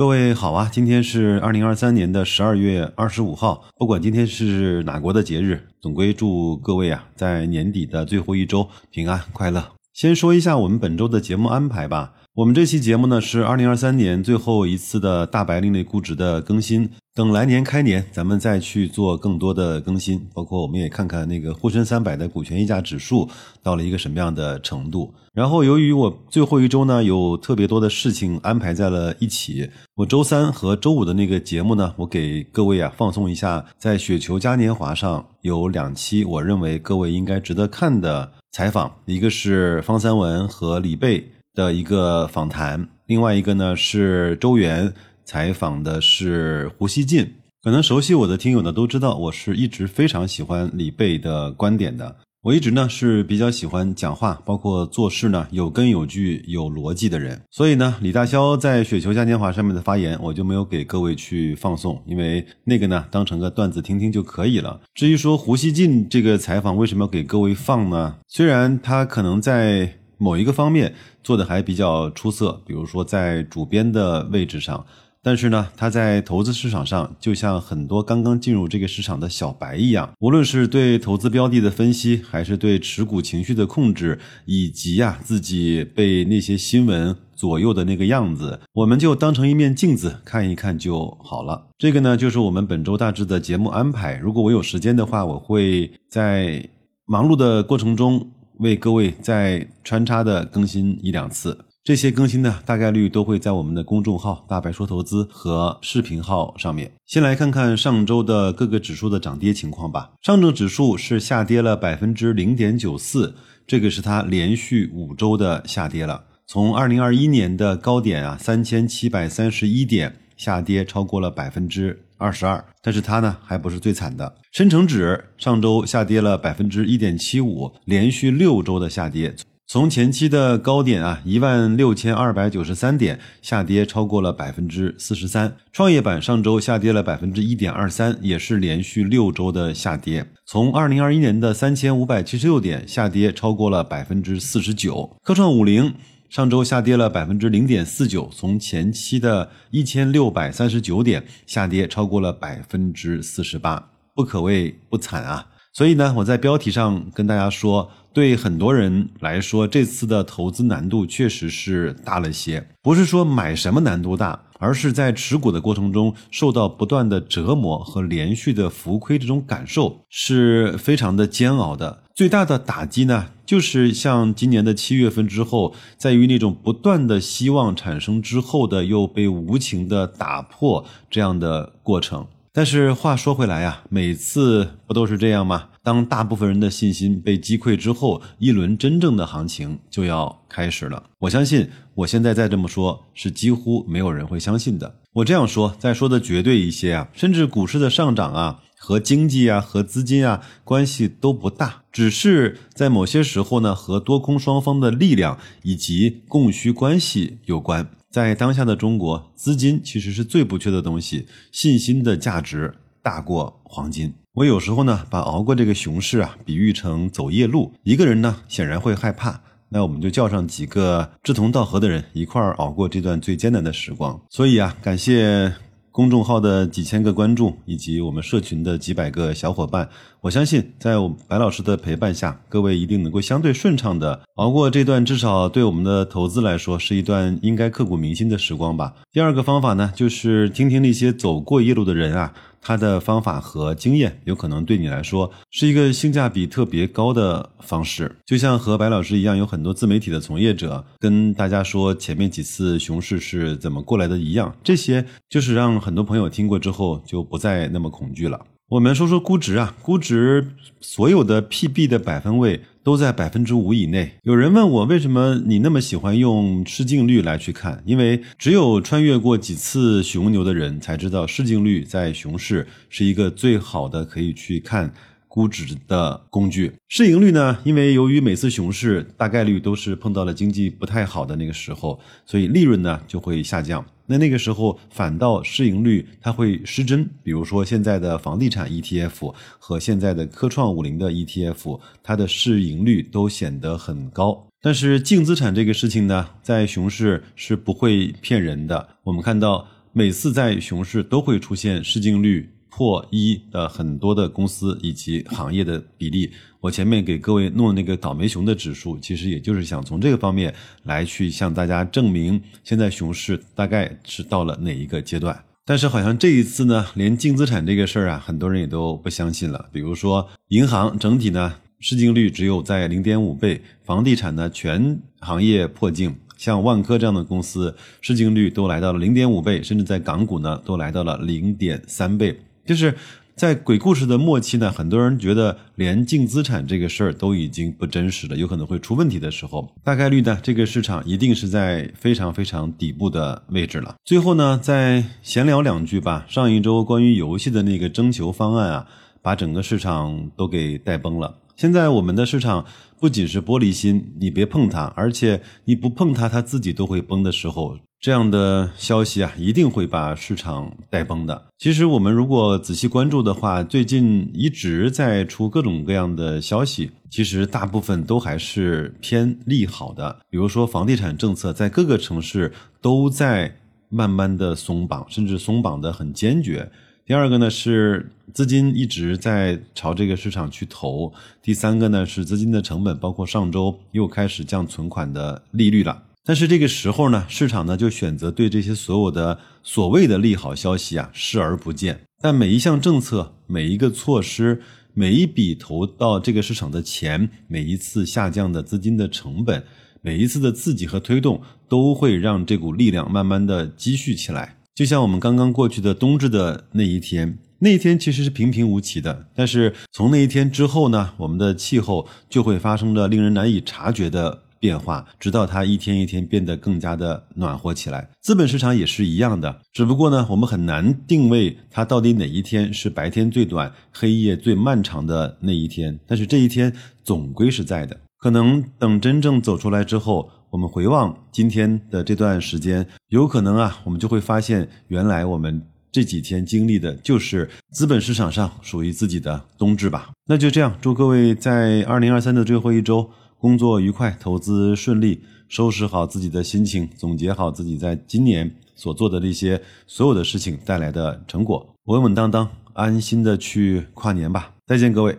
各位好啊，今天是二零二三年的十二月二十五号。不管今天是哪国的节日，总归祝各位啊，在年底的最后一周平安快乐。先说一下我们本周的节目安排吧。我们这期节目呢是二零二三年最后一次的大白另类估值的更新，等来年开年咱们再去做更多的更新，包括我们也看看那个沪深三百的股权溢价指数到了一个什么样的程度。然后由于我最后一周呢有特别多的事情安排在了一起，我周三和周五的那个节目呢，我给各位啊放送一下，在雪球嘉年华上有两期我认为各位应该值得看的采访，一个是方三文和李贝。的一个访谈，另外一个呢是周元采访的是胡锡进。可能熟悉我的听友呢都知道，我是一直非常喜欢李贝的观点的。我一直呢是比较喜欢讲话，包括做事呢有根有据、有逻辑的人。所以呢，李大霄在雪球嘉年华上面的发言，我就没有给各位去放送，因为那个呢当成个段子听听就可以了。至于说胡锡进这个采访为什么要给各位放呢？虽然他可能在。某一个方面做的还比较出色，比如说在主编的位置上，但是呢，他在投资市场上就像很多刚刚进入这个市场的小白一样，无论是对投资标的的分析，还是对持股情绪的控制，以及呀自己被那些新闻左右的那个样子，我们就当成一面镜子看一看就好了。这个呢，就是我们本周大致的节目安排。如果我有时间的话，我会在忙碌的过程中。为各位再穿插的更新一两次，这些更新呢，大概率都会在我们的公众号“大白说投资”和视频号上面。先来看看上周的各个指数的涨跌情况吧。上证指数是下跌了百分之零点九四，这个是它连续五周的下跌了。从二零二一年的高点啊，三千七百三十一点，下跌超过了百分之。二十二，但是它呢还不是最惨的。深成指上周下跌了百分之一点七五，连续六周的下跌，从前期的高点啊一万六千二百九十三点下跌超过了百分之四十三。创业板上周下跌了百分之一点二三，也是连续六周的下跌，从二零二一年的三千五百七十六点下跌超过了百分之四十九。科创五零。上周下跌了百分之零点四九，从前期的一千六百三十九点下跌超过了百分之四十八，不可谓不惨啊。所以呢，我在标题上跟大家说，对很多人来说，这次的投资难度确实是大了些。不是说买什么难度大，而是在持股的过程中受到不断的折磨和连续的浮亏，这种感受是非常的煎熬的。最大的打击呢，就是像今年的七月份之后，在于那种不断的希望产生之后的又被无情的打破这样的过程。但是话说回来呀，每次不都是这样吗？当大部分人的信心被击溃之后，一轮真正的行情就要开始了。我相信，我现在再这么说，是几乎没有人会相信的。我这样说，再说的绝对一些啊，甚至股市的上涨啊。和经济啊，和资金啊关系都不大，只是在某些时候呢，和多空双方的力量以及供需关系有关。在当下的中国，资金其实是最不缺的东西，信心的价值大过黄金。我有时候呢，把熬过这个熊市啊，比喻成走夜路，一个人呢显然会害怕，那我们就叫上几个志同道合的人一块儿熬过这段最艰难的时光。所以啊，感谢。公众号的几千个关注，以及我们社群的几百个小伙伴，我相信，在我白老师的陪伴下，各位一定能够相对顺畅的熬过这段至少对我们的投资来说是一段应该刻骨铭心的时光吧。第二个方法呢，就是听听那些走过夜路的人啊。他的方法和经验有可能对你来说是一个性价比特别高的方式，就像和白老师一样，有很多自媒体的从业者跟大家说前面几次熊市是怎么过来的一样，这些就是让很多朋友听过之后就不再那么恐惧了。我们说说估值啊，估值所有的 PB 的百分位。都在百分之五以内。有人问我为什么你那么喜欢用市净率来去看？因为只有穿越过几次熊牛的人才知道，市净率在熊市是一个最好的可以去看估值的工具。市盈率呢？因为由于每次熊市大概率都是碰到了经济不太好的那个时候，所以利润呢就会下降。那那个时候反倒市盈率它会失真，比如说现在的房地产 ETF 和现在的科创五零的 ETF，它的市盈率都显得很高。但是净资产这个事情呢，在熊市是不会骗人的。我们看到每次在熊市都会出现市净率破一的很多的公司以及行业的比例。我前面给各位弄那个倒霉熊的指数，其实也就是想从这个方面来去向大家证明，现在熊市大概是到了哪一个阶段。但是好像这一次呢，连净资产这个事儿啊，很多人也都不相信了。比如说银行整体呢，市净率只有在零点五倍；房地产呢，全行业破净，像万科这样的公司，市净率都来到了零点五倍，甚至在港股呢，都来到了零点三倍，就是。在鬼故事的末期呢，很多人觉得连净资产这个事儿都已经不真实了，有可能会出问题的时候，大概率呢，这个市场一定是在非常非常底部的位置了。最后呢，再闲聊两句吧。上一周关于游戏的那个征求方案啊，把整个市场都给带崩了。现在我们的市场不仅是玻璃心，你别碰它，而且你不碰它，它自己都会崩的时候。这样的消息啊，一定会把市场带崩的。其实我们如果仔细关注的话，最近一直在出各种各样的消息，其实大部分都还是偏利好的。比如说房地产政策在各个城市都在慢慢的松绑，甚至松绑的很坚决。第二个呢是资金一直在朝这个市场去投。第三个呢是资金的成本，包括上周又开始降存款的利率了。但是这个时候呢，市场呢就选择对这些所有的所谓的利好消息啊视而不见。但每一项政策、每一个措施、每一笔投到这个市场的钱、每一次下降的资金的成本、每一次的刺激和推动，都会让这股力量慢慢的积蓄起来。就像我们刚刚过去的冬至的那一天，那一天其实是平平无奇的，但是从那一天之后呢，我们的气候就会发生着令人难以察觉的。变化，直到它一天一天变得更加的暖和起来。资本市场也是一样的，只不过呢，我们很难定位它到底哪一天是白天最短、黑夜最漫长的那一天。但是这一天总归是在的。可能等真正走出来之后，我们回望今天的这段时间，有可能啊，我们就会发现，原来我们这几天经历的就是资本市场上属于自己的冬至吧。那就这样，祝各位在二零二三的最后一周。工作愉快，投资顺利，收拾好自己的心情，总结好自己在今年所做的那些所有的事情带来的成果，稳稳当当、安心的去跨年吧。再见，各位。